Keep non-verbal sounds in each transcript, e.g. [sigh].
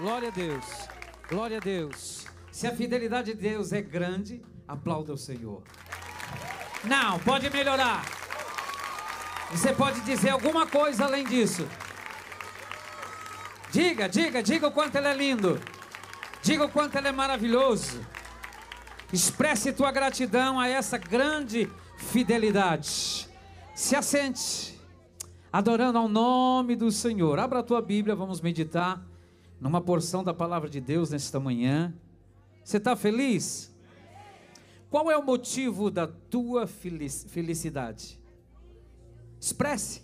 Glória a Deus. Glória a Deus. Se a fidelidade de Deus é grande, aplauda o Senhor. Não, pode melhorar. Você pode dizer alguma coisa além disso. Diga, diga, diga o quanto ele é lindo. Diga o quanto ele é maravilhoso. Expresse tua gratidão a essa grande fidelidade. Se assente, adorando ao nome do Senhor. Abra a tua Bíblia, vamos meditar numa porção da palavra de Deus nesta manhã. Você está feliz? Qual é o motivo da tua felicidade? Expresse.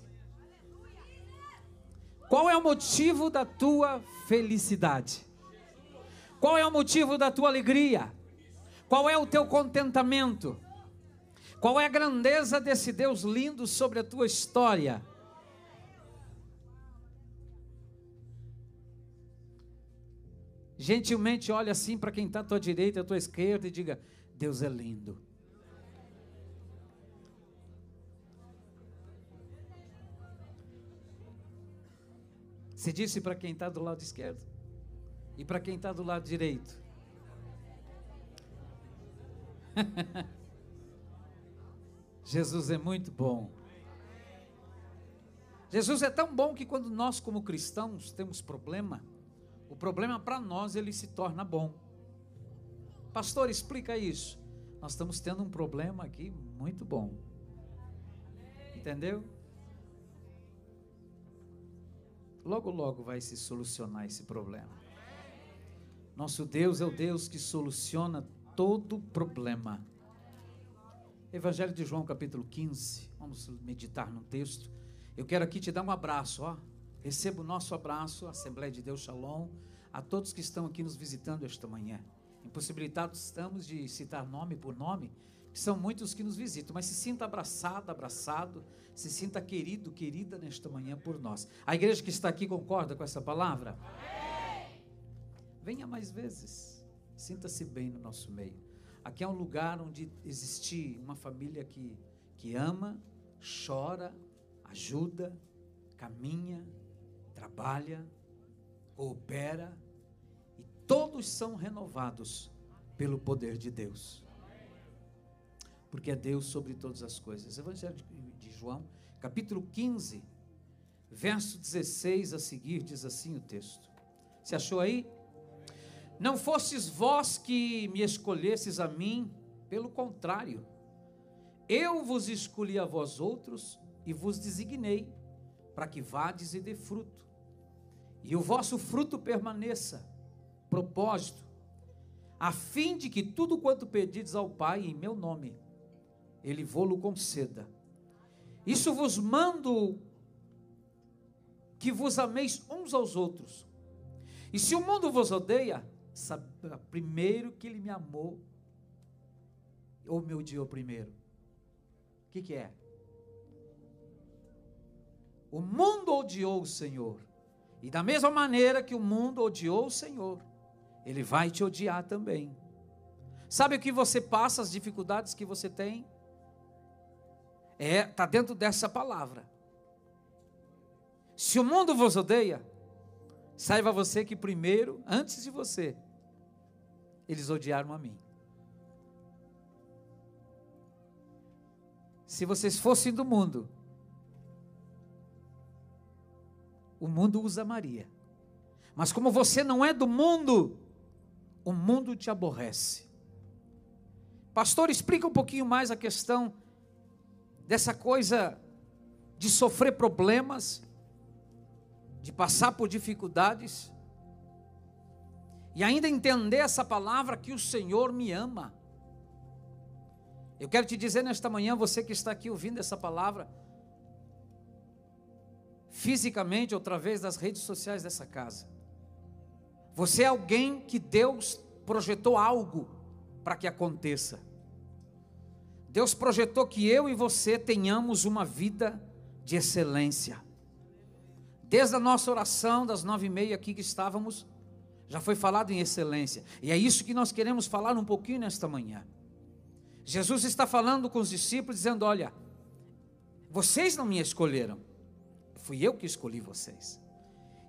Qual é o motivo da tua felicidade? Qual é o motivo da tua alegria? Qual é o teu contentamento? Qual é a grandeza desse Deus lindo sobre a tua história? Gentilmente olha assim para quem está à tua direita, à tua esquerda e diga: Deus é lindo. Se disse para quem está do lado esquerdo e para quem está do lado direito. [laughs] Jesus é muito bom. Jesus é tão bom que quando nós, como cristãos, temos problema, o problema para nós ele se torna bom. Pastor, explica isso. Nós estamos tendo um problema aqui muito bom. Entendeu? Logo, logo vai se solucionar esse problema. Nosso Deus é o Deus que soluciona todo problema. Evangelho de João, capítulo 15. Vamos meditar no texto. Eu quero aqui te dar um abraço, ó. Receba o nosso abraço, Assembleia de Deus Shalom, a todos que estão aqui nos visitando esta manhã. Impossibilitados estamos de citar nome por nome, que são muitos que nos visitam, mas se sinta abraçado, abraçado, se sinta querido, querida nesta manhã por nós. A igreja que está aqui concorda com essa palavra? Amém. Venha mais vezes, sinta-se bem no nosso meio. Aqui é um lugar onde existe uma família que, que ama, chora, ajuda, caminha, trabalha, coopera e todos são renovados pelo poder de Deus porque é Deus sobre todas as coisas. Evangelho de João, capítulo 15, verso 16 a seguir, diz assim o texto. Você achou aí? Não fostes vós que me escolhesses a mim, pelo contrário, eu vos escolhi a vós outros e vos designei, para que vades e dê fruto, e o vosso fruto permaneça. Propósito, a fim de que tudo quanto pedides ao Pai em meu nome, ele vô-lo conceda. Isso vos mando que vos ameis uns aos outros. E se o mundo vos odeia, sabe, primeiro que ele me amou, ou me odiou primeiro. O que, que é? O mundo odiou o Senhor. E da mesma maneira que o mundo odiou o Senhor, ele vai te odiar também. Sabe o que você passa, as dificuldades que você tem? É, está dentro dessa palavra. Se o mundo vos odeia, saiba você que primeiro, antes de você, eles odiaram a mim. Se vocês fossem do mundo, o mundo os amaria. Mas como você não é do mundo, o mundo te aborrece. Pastor, explica um pouquinho mais a questão dessa coisa de sofrer problemas, de passar por dificuldades, e ainda entender essa palavra que o Senhor me ama. Eu quero te dizer nesta manhã, você que está aqui ouvindo essa palavra, fisicamente ou através das redes sociais dessa casa, você é alguém que Deus projetou algo para que aconteça. Deus projetou que eu e você tenhamos uma vida de excelência. Desde a nossa oração das nove e meia aqui que estávamos, já foi falado em excelência. E é isso que nós queremos falar um pouquinho nesta manhã. Jesus está falando com os discípulos, dizendo: Olha, vocês não me escolheram, fui eu que escolhi vocês.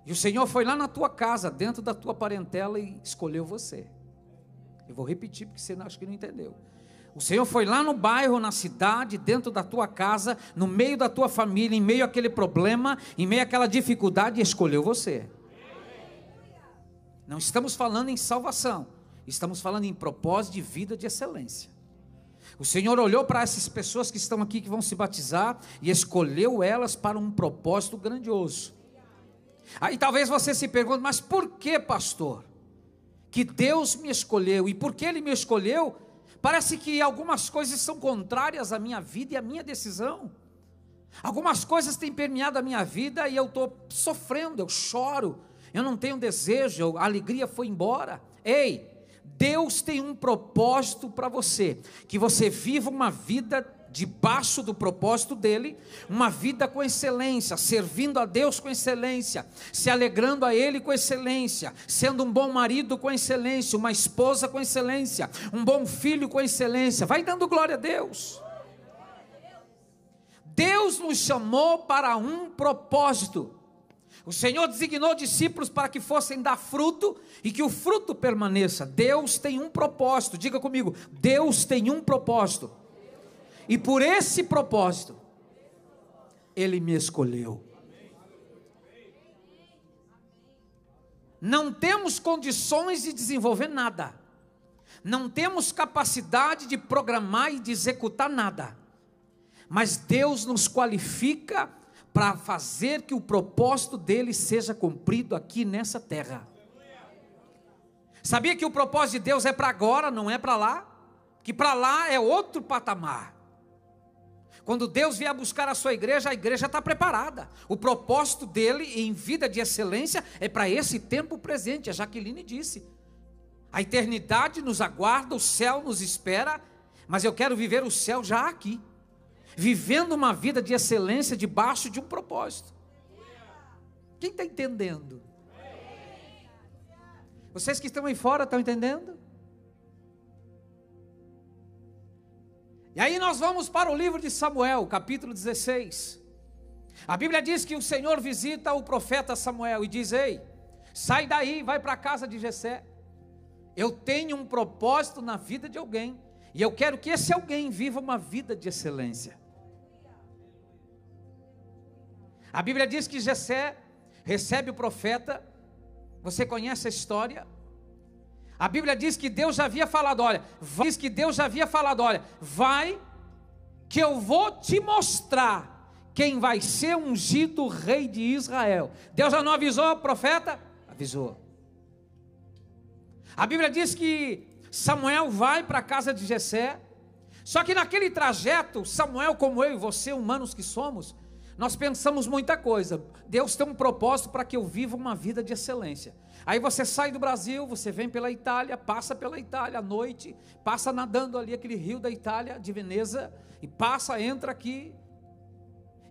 E o Senhor foi lá na tua casa, dentro da tua parentela e escolheu você. Eu vou repetir porque você acho que não entendeu. O Senhor foi lá no bairro, na cidade, dentro da tua casa, no meio da tua família, em meio àquele problema, em meio àquela dificuldade e escolheu você. Não estamos falando em salvação, estamos falando em propósito de vida de excelência. O Senhor olhou para essas pessoas que estão aqui, que vão se batizar, e escolheu elas para um propósito grandioso. Aí talvez você se pergunte, mas por que, pastor? Que Deus me escolheu, e por que Ele me escolheu? Parece que algumas coisas são contrárias à minha vida e à minha decisão. Algumas coisas têm permeado a minha vida e eu estou sofrendo, eu choro, eu não tenho desejo, a alegria foi embora. Ei, Deus tem um propósito para você, que você viva uma vida debaixo do propósito dele, uma vida com excelência, servindo a Deus com excelência, se alegrando a Ele com excelência, sendo um bom marido com excelência, uma esposa com excelência, um bom filho com excelência. Vai dando glória a Deus. Deus nos chamou para um propósito. O Senhor designou discípulos para que fossem dar fruto e que o fruto permaneça. Deus tem um propósito. Diga comigo, Deus tem um propósito. E por esse propósito, Ele me escolheu. Não temos condições de desenvolver nada. Não temos capacidade de programar e de executar nada. Mas Deus nos qualifica para fazer que o propósito dele seja cumprido aqui nessa terra. Sabia que o propósito de Deus é para agora, não é para lá? Que para lá é outro patamar. Quando Deus vier buscar a sua igreja, a igreja está preparada. O propósito dele em vida de excelência é para esse tempo presente. A Jaqueline disse: a eternidade nos aguarda, o céu nos espera, mas eu quero viver o céu já aqui vivendo uma vida de excelência debaixo de um propósito. Quem está entendendo? Vocês que estão aí fora estão entendendo? E aí nós vamos para o livro de Samuel, capítulo 16. A Bíblia diz que o Senhor visita o profeta Samuel e diz: Ei, sai daí, vai para a casa de Jessé. Eu tenho um propósito na vida de alguém, e eu quero que esse alguém viva uma vida de excelência. A Bíblia diz que Jessé recebe o profeta. Você conhece a história? A Bíblia diz que Deus já havia falado, olha, diz que Deus já havia falado, olha, vai que eu vou te mostrar quem vai ser ungido rei de Israel. Deus já não avisou o profeta? Avisou. A Bíblia diz que Samuel vai para a casa de Jessé. Só que naquele trajeto, Samuel, como eu e você, humanos que somos, nós pensamos muita coisa. Deus tem um propósito para que eu viva uma vida de excelência. Aí você sai do Brasil, você vem pela Itália, passa pela Itália à noite, passa nadando ali aquele rio da Itália, de Veneza, e passa, entra aqui.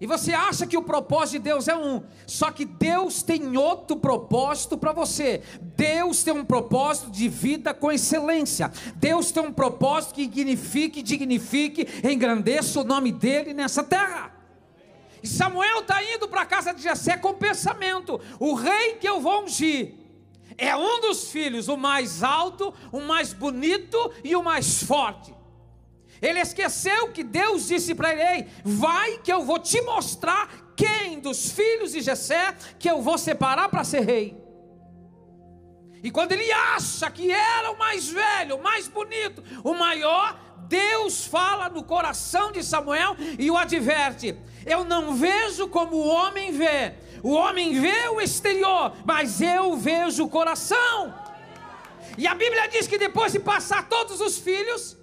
E você acha que o propósito de Deus é um, só que Deus tem outro propósito para você. Deus tem um propósito de vida com excelência. Deus tem um propósito que dignifique, dignifique, engrandeça o nome dele nessa terra. E Samuel está indo para a casa de Jessé com pensamento: o rei que eu vou ungir é um dos filhos, o mais alto, o mais bonito e o mais forte. Ele esqueceu que Deus disse para ele: Ei, vai que eu vou te mostrar quem dos filhos de Jessé que eu vou separar para ser rei. E quando ele acha que era o mais velho, o mais bonito, o maior, Deus fala no coração de Samuel e o adverte: Eu não vejo como o homem vê. O homem vê o exterior, mas eu vejo o coração. E a Bíblia diz que depois de passar todos os filhos,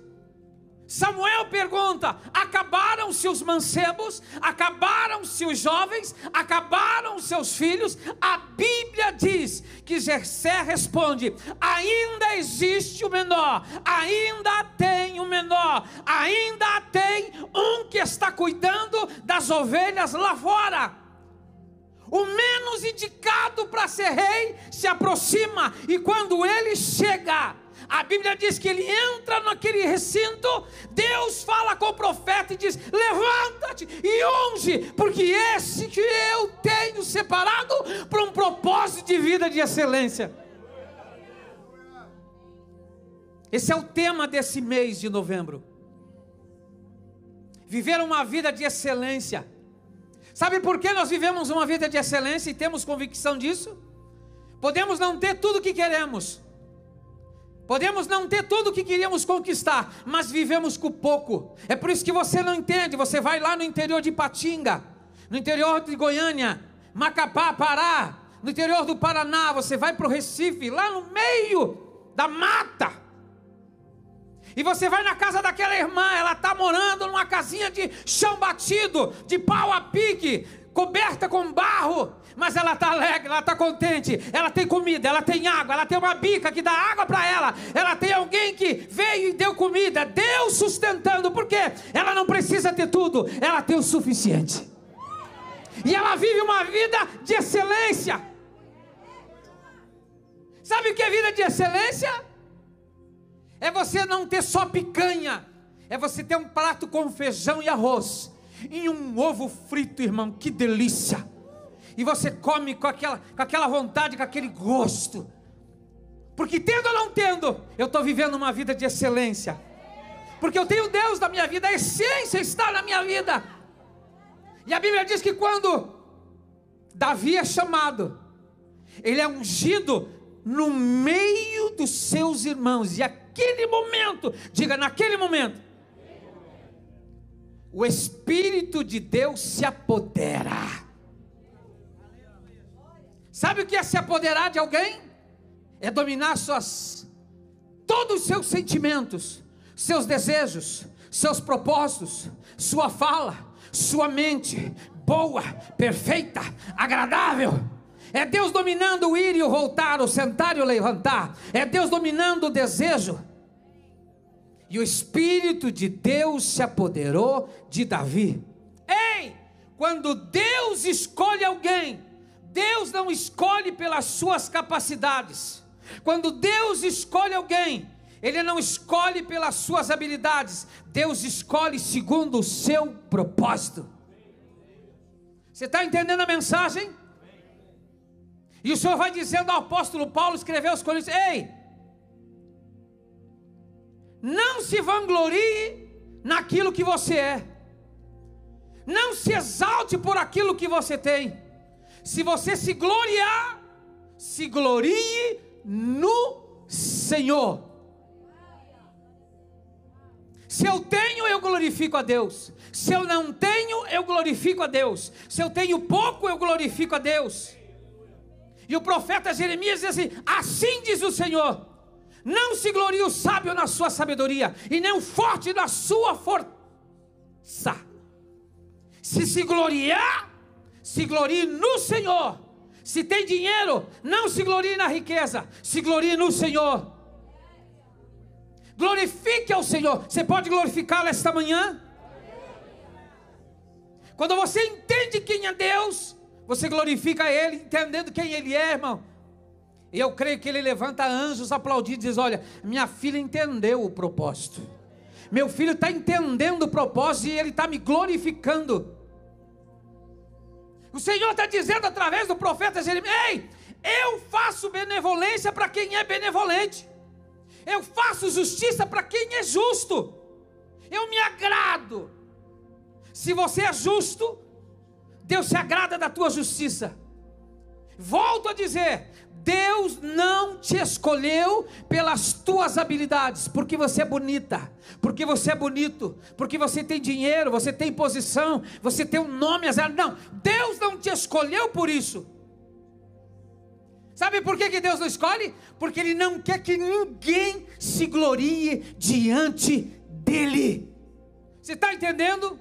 Samuel pergunta: acabaram-se os mancebos? Acabaram-se os jovens? Acabaram seus filhos? A Bíblia diz que Jessé responde: ainda existe o menor, ainda tem o menor, ainda tem um que está cuidando das ovelhas lá fora. o menos indicado para ser rei se aproxima, e quando ele chega, a Bíblia diz que ele entra naquele recinto, Deus fala com o profeta e diz: Levanta-te e unge, porque esse que eu tenho separado para um propósito de vida de excelência. Esse é o tema desse mês de novembro. Viver uma vida de excelência. Sabe por que nós vivemos uma vida de excelência e temos convicção disso? Podemos não ter tudo o que queremos, Podemos não ter tudo o que queríamos conquistar, mas vivemos com pouco. É por isso que você não entende. Você vai lá no interior de Patinga, no interior de Goiânia, Macapá, Pará, no interior do Paraná. Você vai para o Recife, lá no meio da mata. E você vai na casa daquela irmã, ela está morando numa casinha de chão batido, de pau a pique, coberta com barro mas ela está alegre, ela está contente, ela tem comida, ela tem água, ela tem uma bica que dá água para ela, ela tem alguém que veio e deu comida, Deus sustentando, porque ela não precisa ter tudo, ela tem o suficiente. E ela vive uma vida de excelência. Sabe o que é vida de excelência? É você não ter só picanha, é você ter um prato com feijão e arroz, e um ovo frito, irmão, que delícia e você come com aquela, com aquela vontade, com aquele gosto. Porque tendo ou não tendo, eu estou vivendo uma vida de excelência. Porque eu tenho Deus na minha vida, a essência está na minha vida. E a Bíblia diz que quando Davi é chamado, ele é ungido no meio dos seus irmãos. E aquele momento, diga naquele momento, o Espírito de Deus se apodera. Sabe o que é se apoderar de alguém? É dominar suas todos os seus sentimentos, seus desejos, seus propósitos, sua fala, sua mente boa, perfeita, agradável. É Deus dominando o ir e o voltar, o sentar e o levantar. É Deus dominando o desejo. E o Espírito de Deus se apoderou de Davi. Ei, quando Deus escolhe alguém, Deus não escolhe pelas suas capacidades. Quando Deus escolhe alguém, Ele não escolhe pelas suas habilidades, Deus escolhe segundo o seu propósito. Você está entendendo a mensagem? E o Senhor vai dizendo ao apóstolo Paulo, escreveu aos Coríntios: Ei, não se vanglorie naquilo que você é, não se exalte por aquilo que você tem se você se gloriar, se glorie no Senhor. Se eu tenho, eu glorifico a Deus. Se eu não tenho, eu glorifico a Deus. Se eu tenho pouco, eu glorifico a Deus. E o profeta Jeremias diz assim: Assim diz o Senhor: Não se glorie o sábio na sua sabedoria, e nem o forte na sua força. Se se gloriar, se glorie no Senhor. Se tem dinheiro, não se glorie na riqueza, se glorie no Senhor. Glorifique ao Senhor. Você pode glorificá-lo esta manhã? Quando você entende quem é Deus, você glorifica Ele, entendendo quem Ele é, irmão. E eu creio que Ele levanta anjos aplaudidos e diz: Olha, minha filha entendeu o propósito. Meu filho está entendendo o propósito e ele está me glorificando. O Senhor está dizendo através do profeta Jeremias: Ei, eu faço benevolência para quem é benevolente, eu faço justiça para quem é justo, eu me agrado. Se você é justo, Deus se agrada da tua justiça. Volto a dizer: Deus não te escolheu pelas tuas habilidades, porque você é bonita, porque você é bonito, porque você tem dinheiro, você tem posição, você tem um nome, não, Deus não te escolheu por isso. Sabe por que, que Deus não escolhe? Porque Ele não quer que ninguém se glorie diante dEle. Você está entendendo?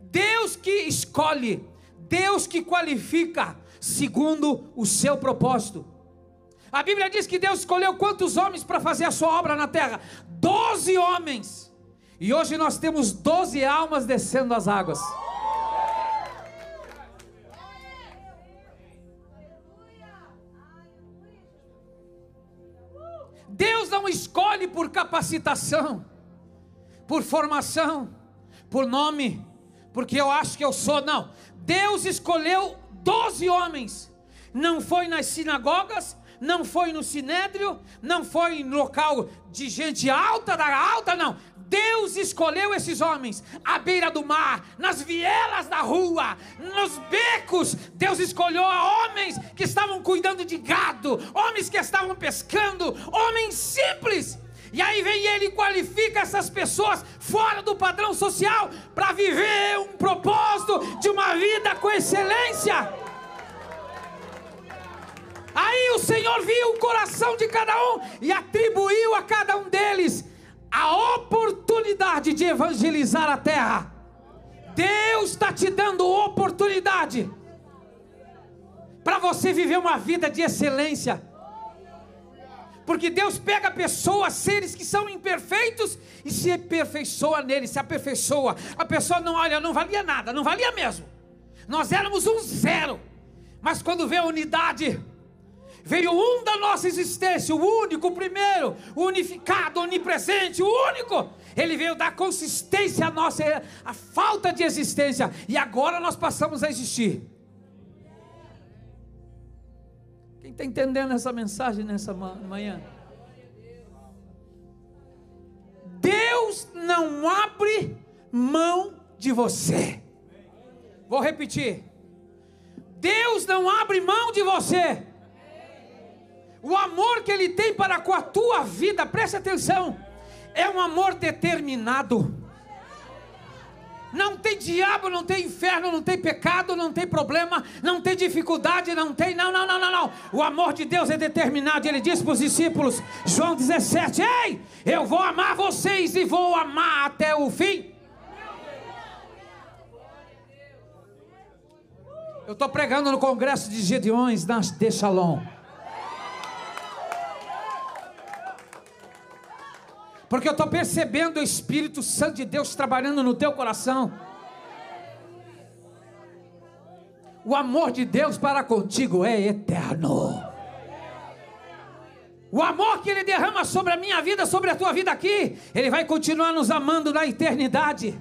Deus que escolhe, Deus que qualifica, segundo o seu propósito. A Bíblia diz que Deus escolheu quantos homens para fazer a sua obra na terra? Doze homens. E hoje nós temos doze almas descendo as águas. Deus não escolhe por capacitação, por formação, por nome, porque eu acho que eu sou, não. Deus escolheu doze homens. Não foi nas sinagogas, não foi no sinédrio, não foi no local de gente alta, da alta, não. Deus escolheu esses homens à beira do mar, nas vielas da rua, nos becos. Deus escolheu homens que estavam cuidando de gado, homens que estavam pescando, homens simples. E aí vem ele e qualifica essas pessoas fora do padrão social para viver um propósito de uma vida com excelência. Aí o Senhor viu o coração de cada um e atribuiu a cada um deles a oportunidade de evangelizar a terra. Deus está te dando oportunidade para você viver uma vida de excelência. Porque Deus pega pessoas, seres que são imperfeitos e se aperfeiçoa neles, se aperfeiçoa. A pessoa não olha, não valia nada, não valia mesmo. Nós éramos um zero. Mas quando vê a unidade, Veio um da nossa existência, o único, o primeiro, o unificado, onipresente, o único. Ele veio dar consistência à nossa a falta de existência e agora nós passamos a existir. Quem está entendendo essa mensagem nessa manhã? Deus não abre mão de você. Vou repetir. Deus não abre mão de você. O amor que Ele tem para com a tua vida, preste atenção, é um amor determinado. Não tem diabo, não tem inferno, não tem pecado, não tem problema, não tem dificuldade, não tem. Não, não, não, não, não. O amor de Deus é determinado. Ele disse para os discípulos, João 17: Ei, eu vou amar vocês e vou amar até o fim. Eu estou pregando no congresso de Gedeões, de Shalom. Porque eu estou percebendo o Espírito Santo de Deus trabalhando no teu coração. O amor de Deus para contigo é eterno. O amor que Ele derrama sobre a minha vida, sobre a tua vida aqui, Ele vai continuar nos amando na eternidade.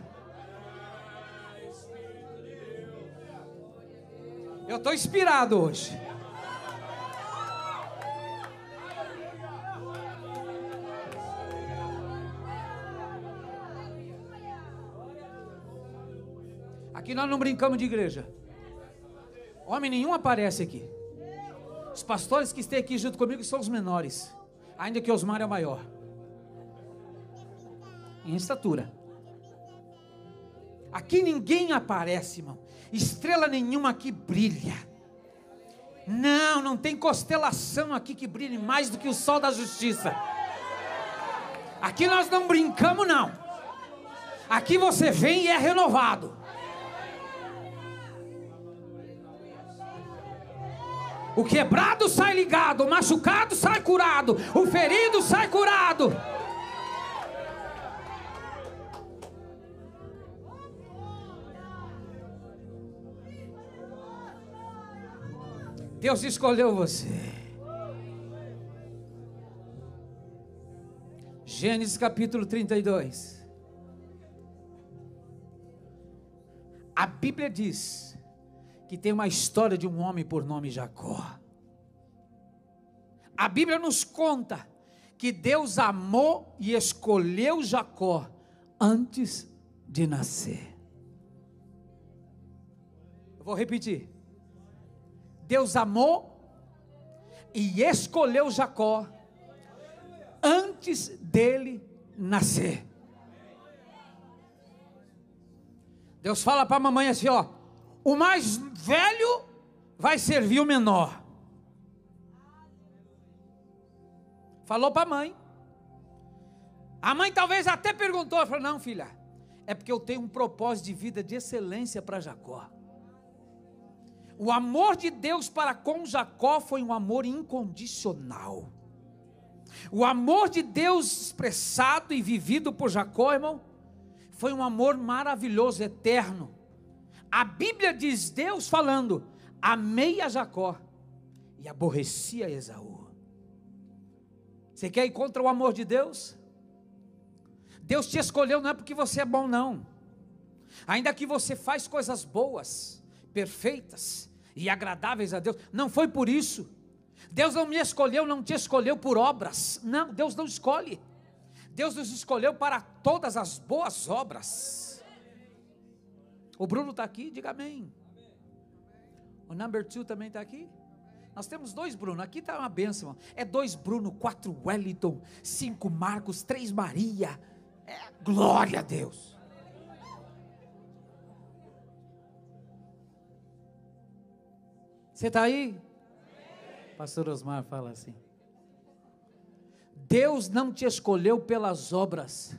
Eu estou inspirado hoje. Aqui nós não brincamos de igreja. Homem nenhum aparece aqui. Os pastores que estão aqui junto comigo são os menores. Ainda que Osmar é o maior. Em estatura. Aqui ninguém aparece, irmão. Estrela nenhuma aqui brilha. Não, não tem constelação aqui que brilhe mais do que o sol da justiça. Aqui nós não brincamos, não. Aqui você vem e é renovado. O quebrado sai ligado, o machucado sai curado, o ferido sai curado. Deus escolheu você. Gênesis capítulo 32. A Bíblia diz que tem uma história de um homem por nome Jacó. A Bíblia nos conta que Deus amou e escolheu Jacó antes de nascer. Eu vou repetir. Deus amou e escolheu Jacó antes dele nascer. Deus fala para a mamãe assim: ó, o mais velho vai servir o menor. Falou para a mãe. A mãe talvez até perguntou, falou: "Não, filha, é porque eu tenho um propósito de vida de excelência para Jacó." O amor de Deus para com Jacó foi um amor incondicional. O amor de Deus expressado e vivido por Jacó, irmão, foi um amor maravilhoso, eterno. A Bíblia diz Deus falando: amei a Jacó e aborreci a Esaú. Você quer ir contra o amor de Deus? Deus te escolheu não é porque você é bom, não. Ainda que você faz coisas boas, perfeitas e agradáveis a Deus, não foi por isso. Deus não me escolheu, não te escolheu por obras. Não, Deus não escolhe. Deus nos escolheu para todas as boas obras. O Bruno está aqui, diga amém. O number two também está aqui. Nós temos dois Bruno, aqui está uma bênção. É dois Bruno, quatro Wellington, cinco Marcos, três Maria. É glória a Deus. Você está aí? Pastor Osmar fala assim. Deus não te escolheu pelas obras.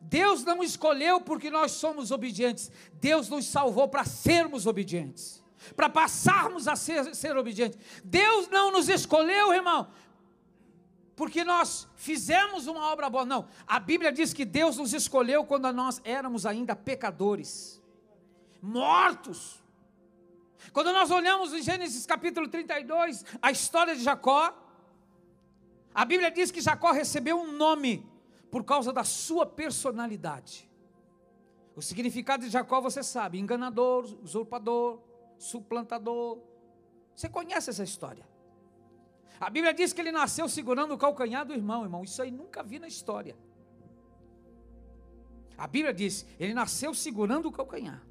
Deus não escolheu porque nós somos obedientes. Deus nos salvou para sermos obedientes. Para passarmos a ser, ser obedientes. Deus não nos escolheu, irmão, porque nós fizemos uma obra boa. Não. A Bíblia diz que Deus nos escolheu quando nós éramos ainda pecadores, mortos. Quando nós olhamos em Gênesis capítulo 32, a história de Jacó, a Bíblia diz que Jacó recebeu um nome por causa da sua personalidade. O significado de Jacó você sabe: enganador, usurpador, suplantador. Você conhece essa história. A Bíblia diz que ele nasceu segurando o calcanhar do irmão, irmão. Isso aí nunca vi na história. A Bíblia diz, ele nasceu segurando o calcanhar.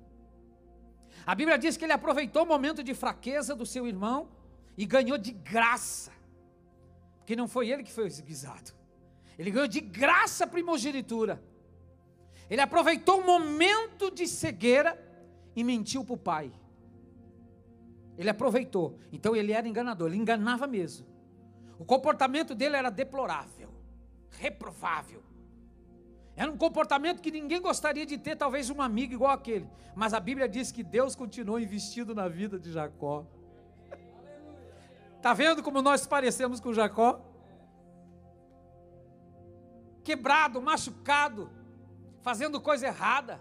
A Bíblia diz que ele aproveitou o momento de fraqueza do seu irmão e ganhou de graça. Porque não foi ele que foi esguisado. Ele ganhou de graça a primogenitura. Ele aproveitou o momento de cegueira e mentiu para o pai. Ele aproveitou. Então ele era enganador, ele enganava mesmo. O comportamento dele era deplorável, reprovável. Era um comportamento que ninguém gostaria de ter, talvez um amigo igual aquele. Mas a Bíblia diz que Deus continuou investindo na vida de Jacó. Está vendo como nós parecemos com Jacó? Quebrado, machucado, fazendo coisa errada,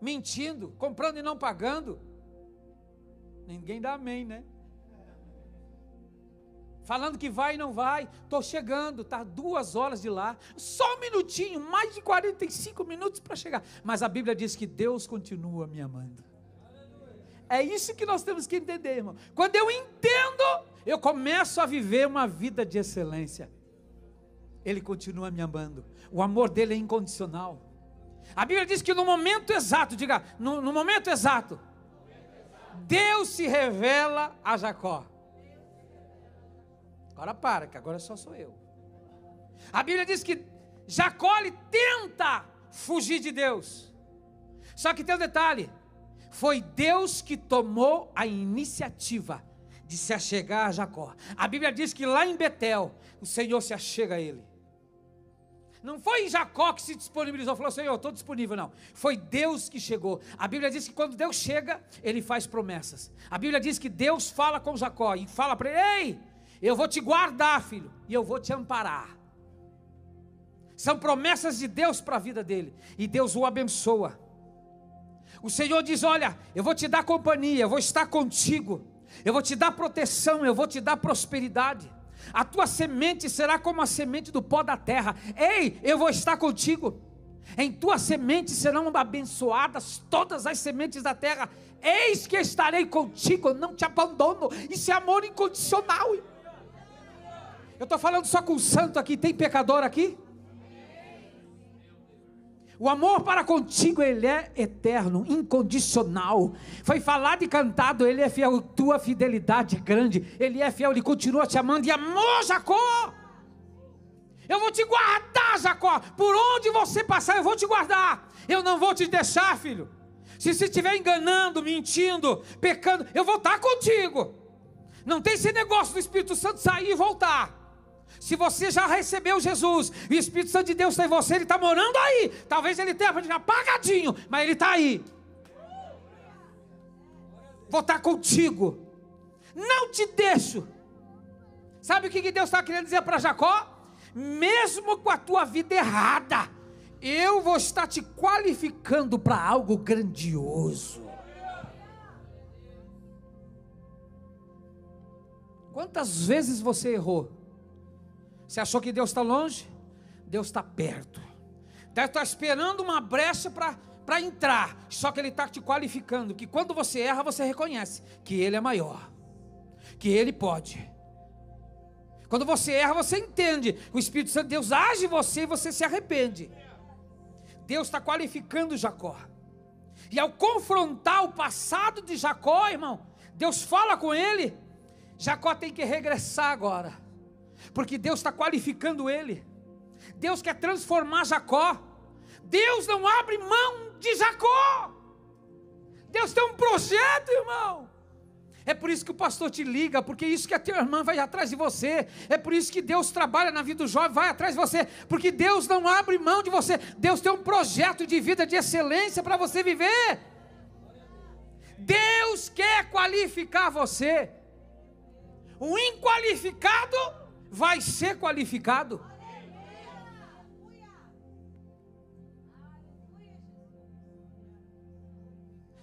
mentindo, comprando e não pagando. Ninguém dá amém, né? Falando que vai e não vai, estou chegando, está duas horas de lá, só um minutinho, mais de 45 minutos para chegar. Mas a Bíblia diz que Deus continua me amando. É isso que nós temos que entender, irmão. Quando eu entendo, eu começo a viver uma vida de excelência. Ele continua me amando. O amor dele é incondicional. A Bíblia diz que no momento exato, diga, no, no momento exato, Deus se revela a Jacó. Agora para, que agora só sou eu. A Bíblia diz que Jacó tenta fugir de Deus. Só que tem um detalhe: foi Deus que tomou a iniciativa de se achegar a Jacó. A Bíblia diz que lá em Betel, o Senhor se achega a ele. Não foi Jacó que se disponibilizou, falou: Senhor, estou disponível, não. Foi Deus que chegou. A Bíblia diz que quando Deus chega, ele faz promessas. A Bíblia diz que Deus fala com Jacó e fala para ele: Ei, eu vou te guardar, filho, e eu vou te amparar. São promessas de Deus para a vida dele, e Deus o abençoa. O Senhor diz: Olha, eu vou te dar companhia, eu vou estar contigo, eu vou te dar proteção, eu vou te dar prosperidade a tua semente será como a semente do pó da terra. Ei, eu vou estar contigo. Em tua semente serão abençoadas todas as sementes da terra. Eis que estarei contigo, não te abandono. Isso é amor incondicional. Eu estou falando só com o santo aqui. Tem pecador aqui? O amor para contigo, ele é eterno, incondicional. Foi falado e cantado, ele é fiel, tua fidelidade é grande. Ele é fiel, ele continua te amando e amou Jacó. Eu vou te guardar, Jacó. Por onde você passar, eu vou te guardar. Eu não vou te deixar, filho. Se você estiver enganando, mentindo, pecando, eu vou estar contigo. Não tem esse negócio do Espírito Santo sair e voltar. Se você já recebeu Jesus, o Espírito Santo de Deus está em você, ele está morando aí. Talvez ele tenha apagadinho, mas ele está aí. Vou estar contigo. Não te deixo. Sabe o que Deus está querendo dizer para Jacó? Mesmo com a tua vida errada, eu vou estar te qualificando para algo grandioso. Quantas vezes você errou? Você achou que Deus está longe? Deus está perto. Deve estar esperando uma brecha para entrar. Só que Ele está te qualificando. Que quando você erra, você reconhece que Ele é maior. Que Ele pode. Quando você erra, você entende. O Espírito Santo de Deus age em você e você se arrepende. Deus está qualificando Jacó. E ao confrontar o passado de Jacó, irmão, Deus fala com ele. Jacó tem que regressar agora, porque Deus está qualificando ele. Deus quer transformar Jacó. Deus não abre mão de Jacó. Deus tem um projeto, irmão. É por isso que o pastor te liga, porque é isso que a tua irmã vai atrás de você. É por isso que Deus trabalha na vida do jovem, vai atrás de você, porque Deus não abre mão de você. Deus tem um projeto de vida de excelência para você viver. Deus quer qualificar você. O inqualificado vai ser qualificado.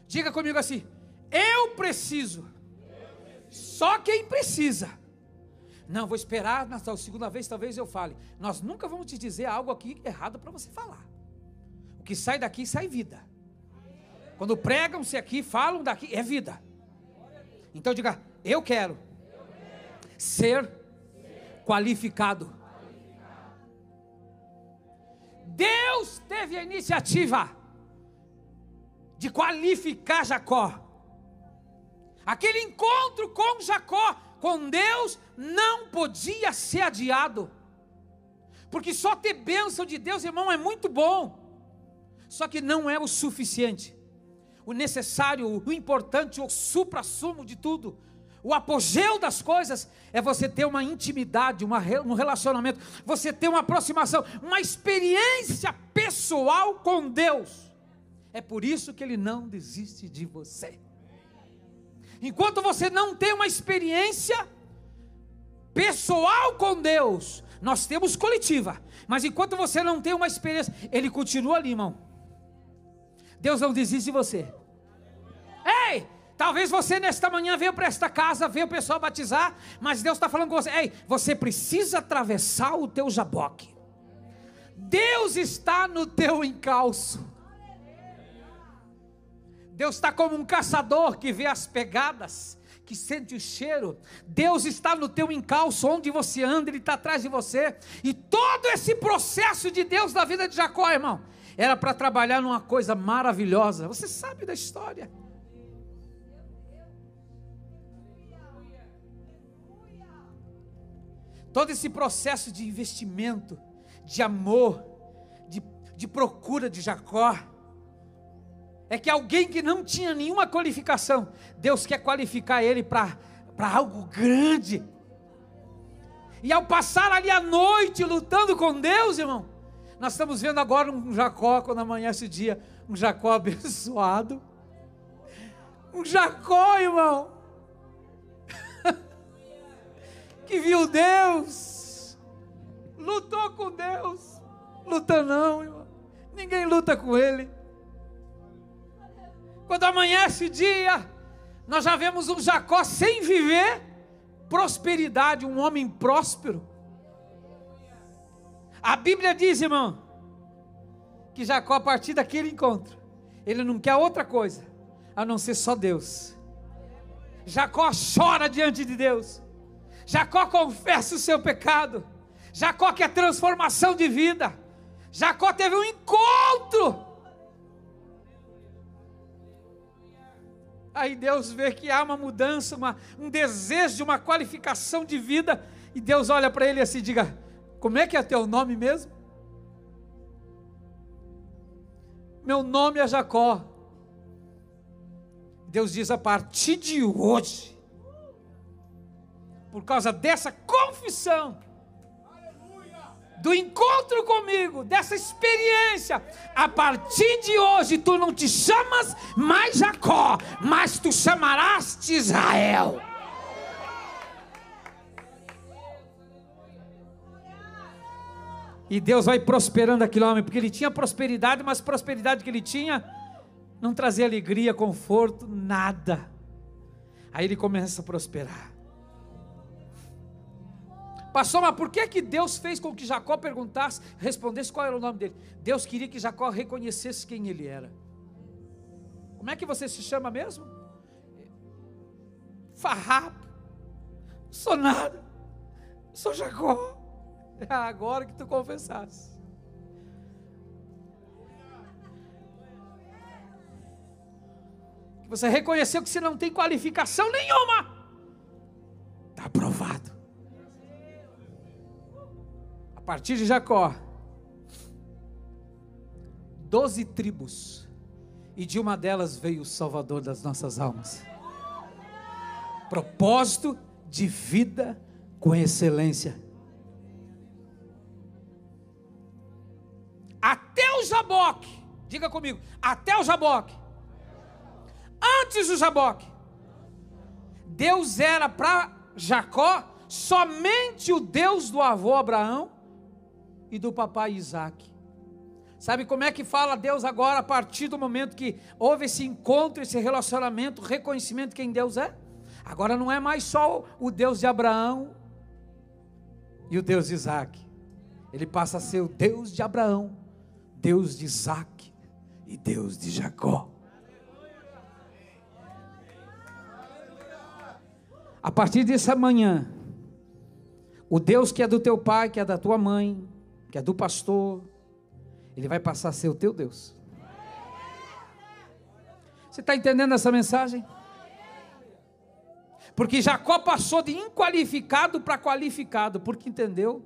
Diga comigo assim: eu preciso só quem precisa. Não, vou esperar na segunda vez, talvez eu fale. Nós nunca vamos te dizer algo aqui errado para você falar. O que sai daqui sai vida. Quando pregam-se aqui, falam daqui, é vida. Então diga, eu quero ser qualificado. Deus teve a iniciativa de qualificar Jacó. Aquele encontro com Jacó, com Deus, não podia ser adiado. Porque só ter bênção de Deus, irmão, é muito bom. Só que não é o suficiente. O necessário, o importante, o supra-sumo de tudo, o apogeu das coisas é você ter uma intimidade, uma, um relacionamento, você ter uma aproximação, uma experiência pessoal com Deus. É por isso que Ele não desiste de você. Enquanto você não tem uma experiência pessoal com Deus, nós temos coletiva, mas enquanto você não tem uma experiência, Ele continua ali, irmão. Deus não desiste de você. Talvez você nesta manhã veio para esta casa, veio o pessoal batizar, mas Deus está falando com você. Ei, você precisa atravessar o teu jaboque. Deus está no teu encalço. Deus está como um caçador que vê as pegadas, que sente o cheiro. Deus está no teu encalço, onde você anda, Ele está atrás de você. E todo esse processo de Deus na vida de Jacó, irmão, era para trabalhar numa coisa maravilhosa. Você sabe da história. Todo esse processo de investimento, de amor, de, de procura de Jacó, é que alguém que não tinha nenhuma qualificação, Deus quer qualificar ele para algo grande. E ao passar ali a noite lutando com Deus, irmão, nós estamos vendo agora um Jacó, quando amanhece o dia, um Jacó [laughs] abençoado. Um Jacó, irmão, que viu Deus, lutou com Deus. Luta não, irmão. Ninguém luta com ele. Quando amanhece dia, nós já vemos um Jacó sem viver prosperidade, um homem próspero. A Bíblia diz, irmão, que Jacó, a partir daquele encontro, ele não quer outra coisa a não ser só Deus. Jacó chora diante de Deus. Jacó confessa o seu pecado. Jacó quer transformação de vida. Jacó teve um encontro Aí Deus vê que há uma mudança, uma, um desejo de uma qualificação de vida, e Deus olha para ele assim diga: Como é que é teu nome mesmo? Meu nome é Jacó. Deus diz: a partir de hoje, por causa dessa confissão, do encontro comigo, dessa experiência, a partir de hoje tu não te chamas mais Jacó, mas tu chamarás de Israel. E Deus vai prosperando aquele homem, porque ele tinha prosperidade, mas prosperidade que ele tinha não trazia alegria, conforto, nada. Aí ele começa a prosperar. Pastor, mas por que, que Deus fez com que Jacó perguntasse, respondesse qual era o nome dele? Deus queria que Jacó reconhecesse quem ele era. Como é que você se chama mesmo? Farrapo. Sou nada. Sou Jacó. É [laughs] agora que tu confessasse. Que você reconheceu que você não tem qualificação nenhuma. Está aprovado. Partir de Jacó, doze tribos, e de uma delas veio o Salvador das nossas almas. Propósito de vida com excelência. Até o Jaboque, diga comigo, até o Jaboque, antes do Jaboque, Deus era para Jacó somente o Deus do avô Abraão e do papai Isaac. Sabe como é que fala Deus agora a partir do momento que houve esse encontro, esse relacionamento, reconhecimento de quem Deus é? Agora não é mais só o Deus de Abraão e o Deus de Isaac. Ele passa a ser o Deus de Abraão, Deus de Isaac e Deus de Jacó. A partir dessa manhã, o Deus que é do teu pai, que é da tua mãe, que é do pastor, ele vai passar a ser o teu Deus. Você está entendendo essa mensagem? Porque Jacó passou de inqualificado para qualificado, porque entendeu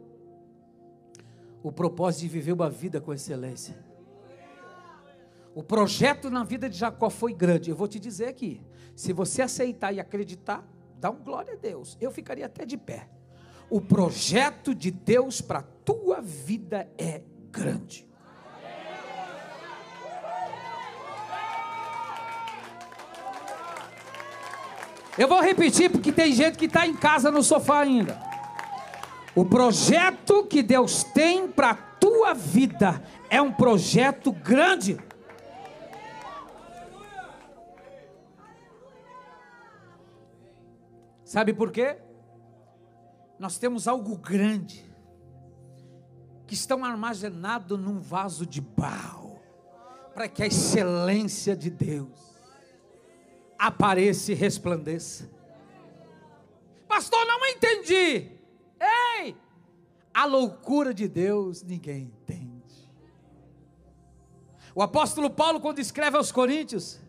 o propósito de viver uma vida com excelência. O projeto na vida de Jacó foi grande. Eu vou te dizer aqui: se você aceitar e acreditar, Dá um glória a Deus. Eu ficaria até de pé. O projeto de Deus para a tua vida é grande. Eu vou repetir porque tem gente que está em casa no sofá ainda. O projeto que Deus tem para a tua vida é um projeto grande. Sabe por quê? Nós temos algo grande que estão armazenado num vaso de barro para que a excelência de Deus apareça e resplandeça. Pastor, não entendi. Ei! A loucura de Deus ninguém entende. O apóstolo Paulo, quando escreve aos Coríntios,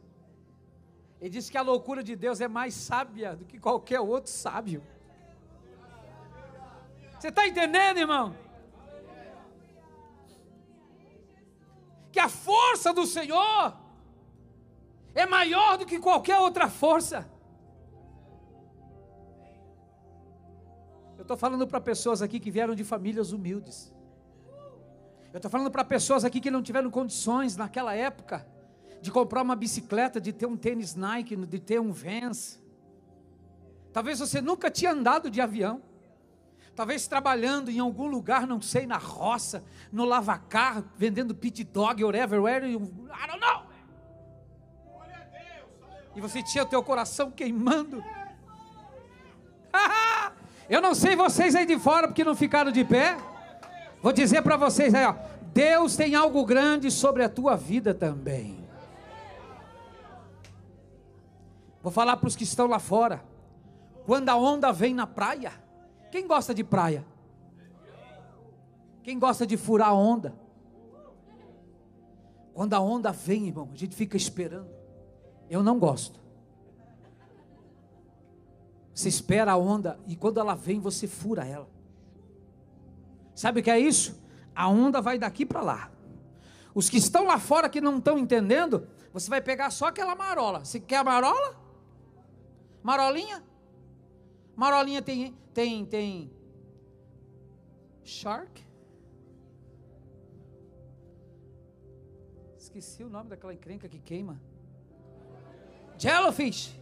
ele diz que a loucura de Deus é mais sábia do que qualquer outro sábio. Você está entendendo, irmão? Que a força do Senhor é maior do que qualquer outra força. Eu estou falando para pessoas aqui que vieram de famílias humildes. Eu estou falando para pessoas aqui que não tiveram condições naquela época de comprar uma bicicleta, de ter um tênis Nike, de ter um Vans. Talvez você nunca tinha andado de avião. Talvez trabalhando em algum lugar, não sei, na roça, no lavacar, vendendo pit dog, whatever, where I don't know. E você tinha o teu coração queimando. [laughs] Eu não sei vocês aí de fora porque não ficaram de pé. Vou dizer para vocês aí, ó, Deus tem algo grande sobre a tua vida também. Vou falar para os que estão lá fora. Quando a onda vem na praia, quem gosta de praia? Quem gosta de furar onda? Quando a onda vem, irmão, a gente fica esperando. Eu não gosto. Você espera a onda e quando ela vem, você fura ela. Sabe o que é isso? A onda vai daqui para lá. Os que estão lá fora que não estão entendendo, você vai pegar só aquela marola. Você quer a marola? Marolinha? Marolinha tem tem tem shark? Esqueci o nome daquela encrenca que queima. Jellyfish.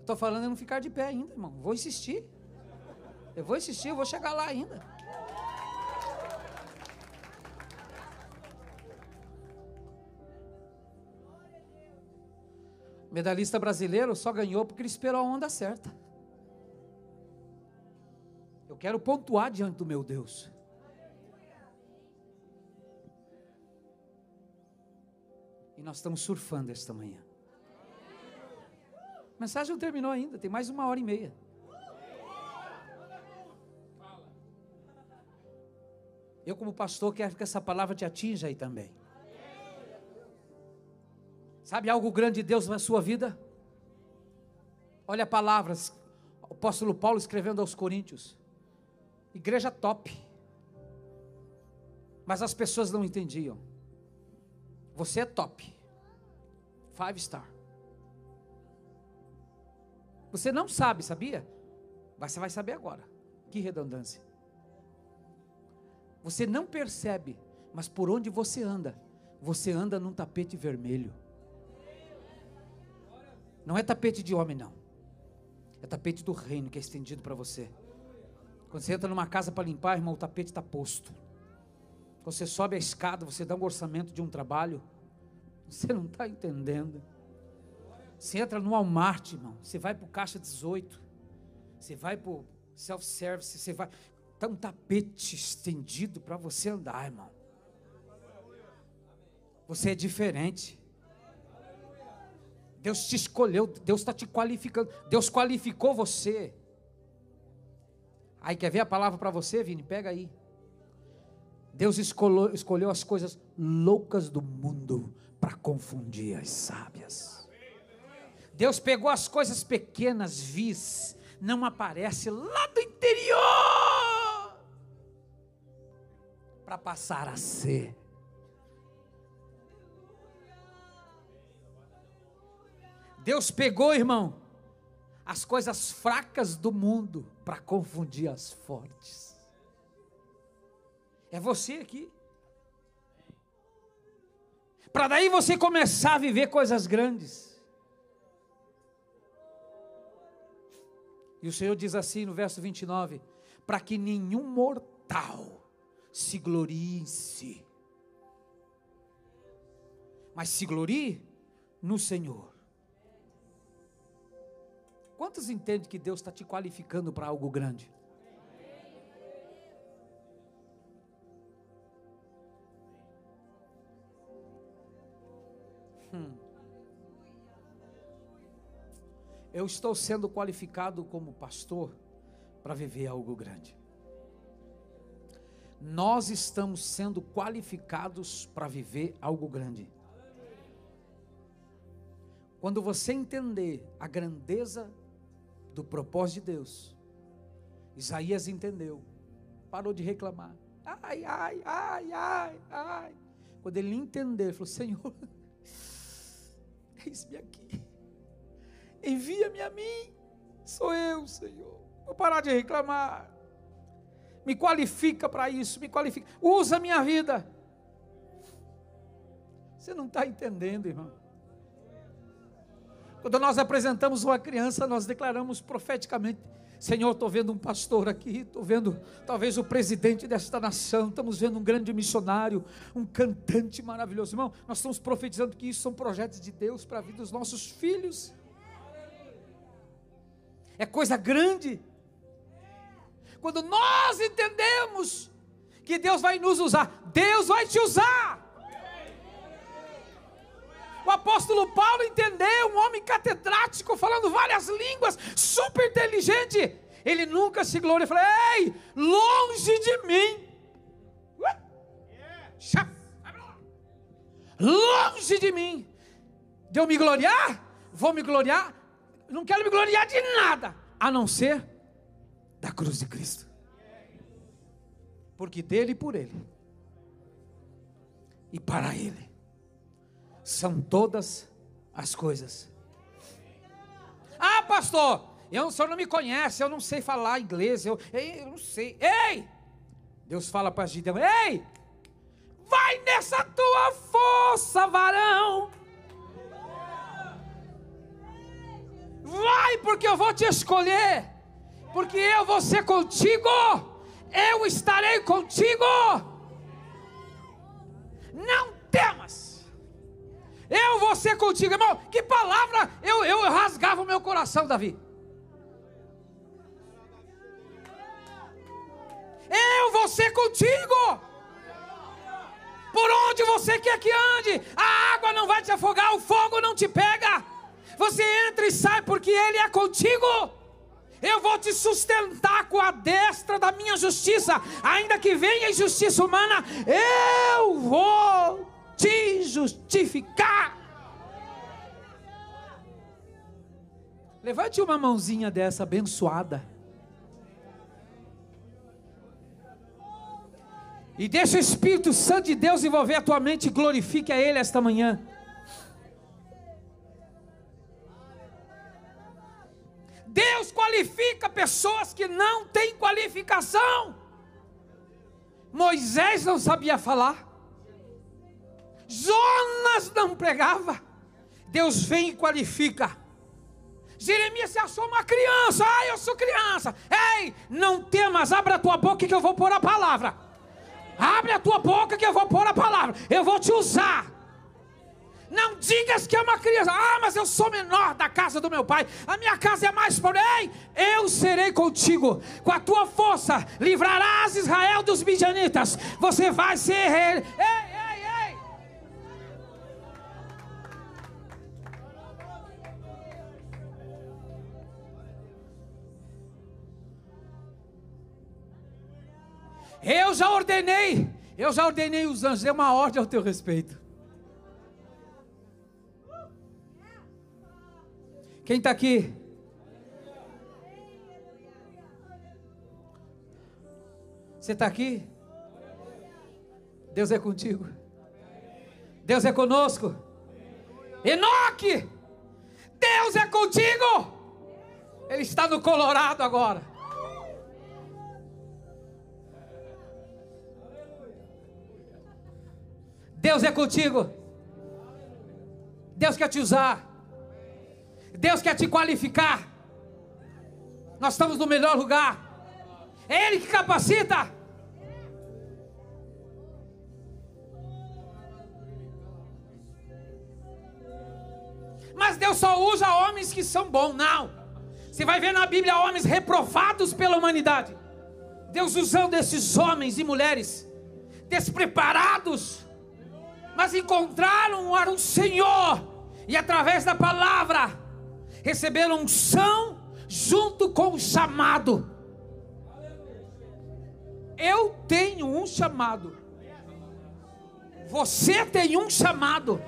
Estou falando em não ficar de pé ainda, irmão. Vou insistir. Eu vou insistir, eu vou chegar lá ainda. Medalhista brasileiro só ganhou porque ele esperou a onda certa. Eu quero pontuar diante do meu Deus. E nós estamos surfando esta manhã. A mensagem não terminou ainda, tem mais uma hora e meia. Eu, como pastor, quero que essa palavra te atinja aí também. Sabe algo grande de Deus na sua vida? Olha palavras, o apóstolo Paulo escrevendo aos Coríntios. Igreja top. Mas as pessoas não entendiam. Você é top. Five star. Você não sabe, sabia? Mas você vai saber agora. Que redundância. Você não percebe, mas por onde você anda, você anda num tapete vermelho. Não é tapete de homem, não. É tapete do reino que é estendido para você. Quando você entra numa casa para limpar, irmão, o tapete está posto. Quando você sobe a escada, você dá um orçamento de um trabalho. Você não está entendendo. Você entra no Walmart, irmão. Você vai para o caixa 18. Você vai para o self-service. Você vai. Está um tapete estendido para você andar, irmão. Você é diferente. Deus te escolheu, Deus está te qualificando, Deus qualificou você. Aí quer ver a palavra para você, Vini? Pega aí. Deus escolheu, escolheu as coisas loucas do mundo para confundir as sábias. Deus pegou as coisas pequenas, vis, não aparece lá do interior, para passar a ser Deus pegou, irmão, as coisas fracas do mundo para confundir as fortes. É você aqui. Para daí você começar a viver coisas grandes. E o Senhor diz assim no verso 29: para que nenhum mortal se glorie em si, mas se glorie no Senhor. Quantos entendem que Deus está te qualificando para algo grande? Hum. Eu estou sendo qualificado como pastor para viver algo grande. Nós estamos sendo qualificados para viver algo grande. Quando você entender a grandeza do propósito de Deus. Isaías entendeu, parou de reclamar. Ai, ai, ai, ai, ai. Quando ele entendeu, ele falou: Senhor, [laughs] eis-me aqui, envia-me a mim, sou eu, Senhor. Vou parar de reclamar. Me qualifica para isso, me qualifica. Usa a minha vida. Você não está entendendo, irmão. Quando nós apresentamos uma criança, nós declaramos profeticamente: Senhor, estou vendo um pastor aqui, estou vendo talvez o presidente desta nação, estamos vendo um grande missionário, um cantante maravilhoso. Irmão, nós estamos profetizando que isso são projetos de Deus para a vida dos nossos filhos. É coisa grande. Quando nós entendemos que Deus vai nos usar, Deus vai te usar. O apóstolo Paulo entendeu, um homem catedrático, falando várias línguas, super inteligente. Ele nunca se gloriou. Falou: Ei, longe de mim. Longe de mim. De eu me gloriar? Vou me gloriar? Não quero me gloriar de nada, a não ser da cruz de Cristo. Porque dele e por ele. E para ele são todas as coisas. Ah, pastor, eu, o senhor não me conhece, eu não sei falar inglês, eu, eu não sei. Ei! Deus fala para Gideão: Ei! Vai nessa tua força, varão! Vai, porque eu vou te escolher, porque eu vou ser contigo, eu estarei contigo. Não temas. Eu vou ser contigo, irmão. Que palavra eu, eu rasgava o meu coração, Davi. você contigo. Por onde você quer que ande, a água não vai te afogar, o fogo não te pega. Você entra e sai porque Ele é contigo. Eu vou te sustentar com a destra da minha justiça, ainda que venha injustiça humana, eu vou te justificar. Levante uma mãozinha dessa abençoada. E deixa o Espírito Santo de Deus envolver a tua mente e glorifique a Ele esta manhã. Deus qualifica pessoas que não têm qualificação. Moisés não sabia falar. Jonas não pregava. Deus vem e qualifica. Jeremias se achou uma criança. Ah, eu sou criança. Ei, não temas, abra a tua boca que eu vou pôr a palavra. Abre a tua boca que eu vou pôr a palavra. Eu vou te usar. Não digas que é uma criança. Ah, mas eu sou menor da casa do meu pai. A minha casa é mais porém. Eu serei contigo. Com a tua força livrarás Israel dos midianitas. Você vai ser rei. Ei, ei, ei. Eu já ordenei. Eu já ordenei os anjos. Dei uma ordem ao teu respeito. Quem está aqui? Você está aqui? Deus é contigo. Deus é conosco. Enoque! Deus é contigo! Ele está no Colorado agora. Deus é contigo. Deus quer te usar. Deus quer te qualificar. Nós estamos no melhor lugar. É Ele que capacita. Mas Deus só usa homens que são bons, não. Você vai ver na Bíblia homens reprovados pela humanidade. Deus usando esses homens e mulheres despreparados, mas encontraram um Senhor e através da palavra receberam unção junto com o chamado. Eu tenho um chamado. Você tem um chamado.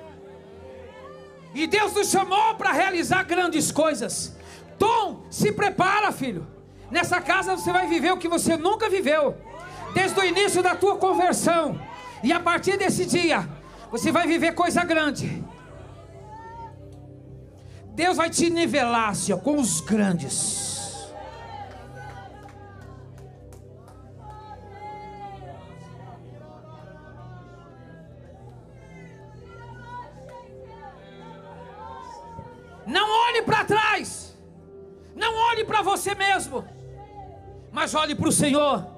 E Deus nos chamou para realizar grandes coisas. Tom, se prepara, filho. Nessa casa você vai viver o que você nunca viveu. Desde o início da tua conversão. E a partir desse dia, você vai viver coisa grande. Deus vai te nivelar ó, com os grandes. Não olhe para trás. Não olhe para você mesmo. Mas olhe para o Senhor.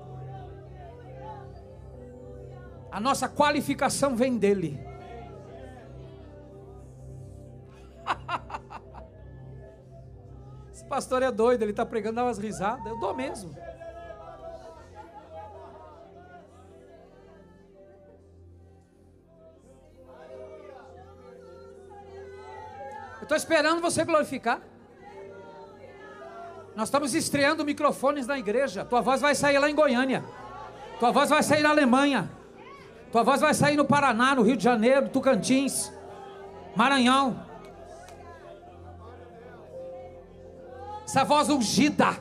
A nossa qualificação vem dele. pastor é doido, ele está pregando, umas risadas. Eu dou mesmo. Eu estou esperando você glorificar. Nós estamos estreando microfones na igreja. Tua voz vai sair lá em Goiânia. Tua voz vai sair na Alemanha. Tua voz vai sair no Paraná, no Rio de Janeiro, Tocantins, Maranhão. essa voz ungida.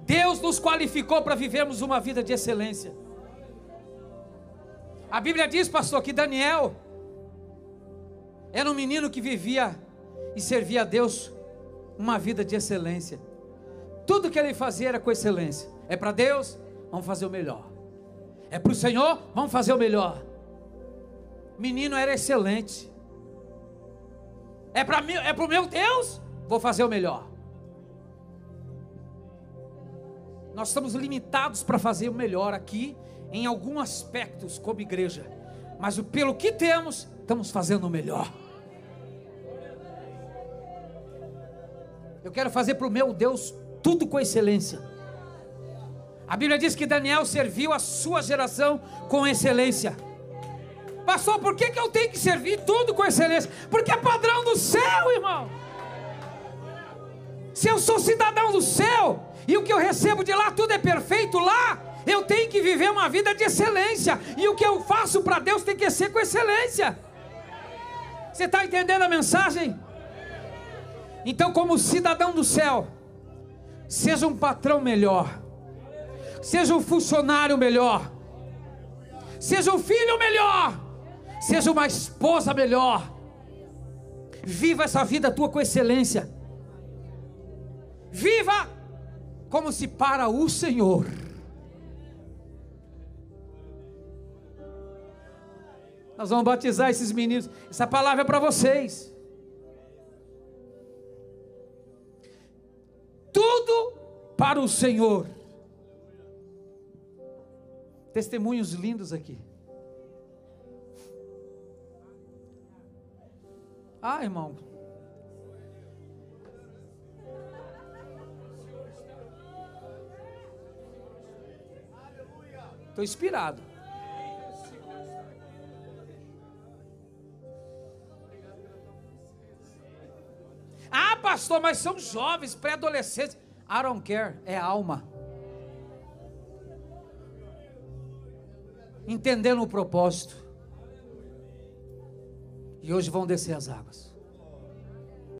Deus nos qualificou para vivermos uma vida de excelência. A Bíblia diz, pastor, que Daniel era um menino que vivia e servia a Deus uma vida de excelência. Tudo que ele fazia era com excelência. É para Deus, vamos fazer o melhor. É para o Senhor, vamos fazer o melhor menino era excelente. É para mim, é para o meu Deus, vou fazer o melhor. Nós estamos limitados para fazer o melhor aqui em alguns aspectos como igreja, mas pelo que temos, estamos fazendo o melhor. Eu quero fazer para o meu Deus tudo com excelência. A Bíblia diz que Daniel serviu a sua geração com excelência. Pastor, por que, que eu tenho que servir tudo com excelência? Porque é padrão do céu, irmão. Se eu sou cidadão do céu e o que eu recebo de lá tudo é perfeito lá, eu tenho que viver uma vida de excelência. E o que eu faço para Deus tem que ser com excelência. Você está entendendo a mensagem? Então, como cidadão do céu, seja um patrão melhor, seja um funcionário melhor, seja um filho melhor, seja uma esposa melhor. Viva essa vida tua com excelência. Viva como se para o Senhor. Nós vamos batizar esses meninos. Essa palavra é para vocês. Tudo para o Senhor. Testemunhos lindos aqui. Ah, irmão. Estou inspirado. Ah, pastor, mas são jovens, pré-adolescentes. I don't care, é alma. Entendendo o propósito. E hoje vão descer as águas.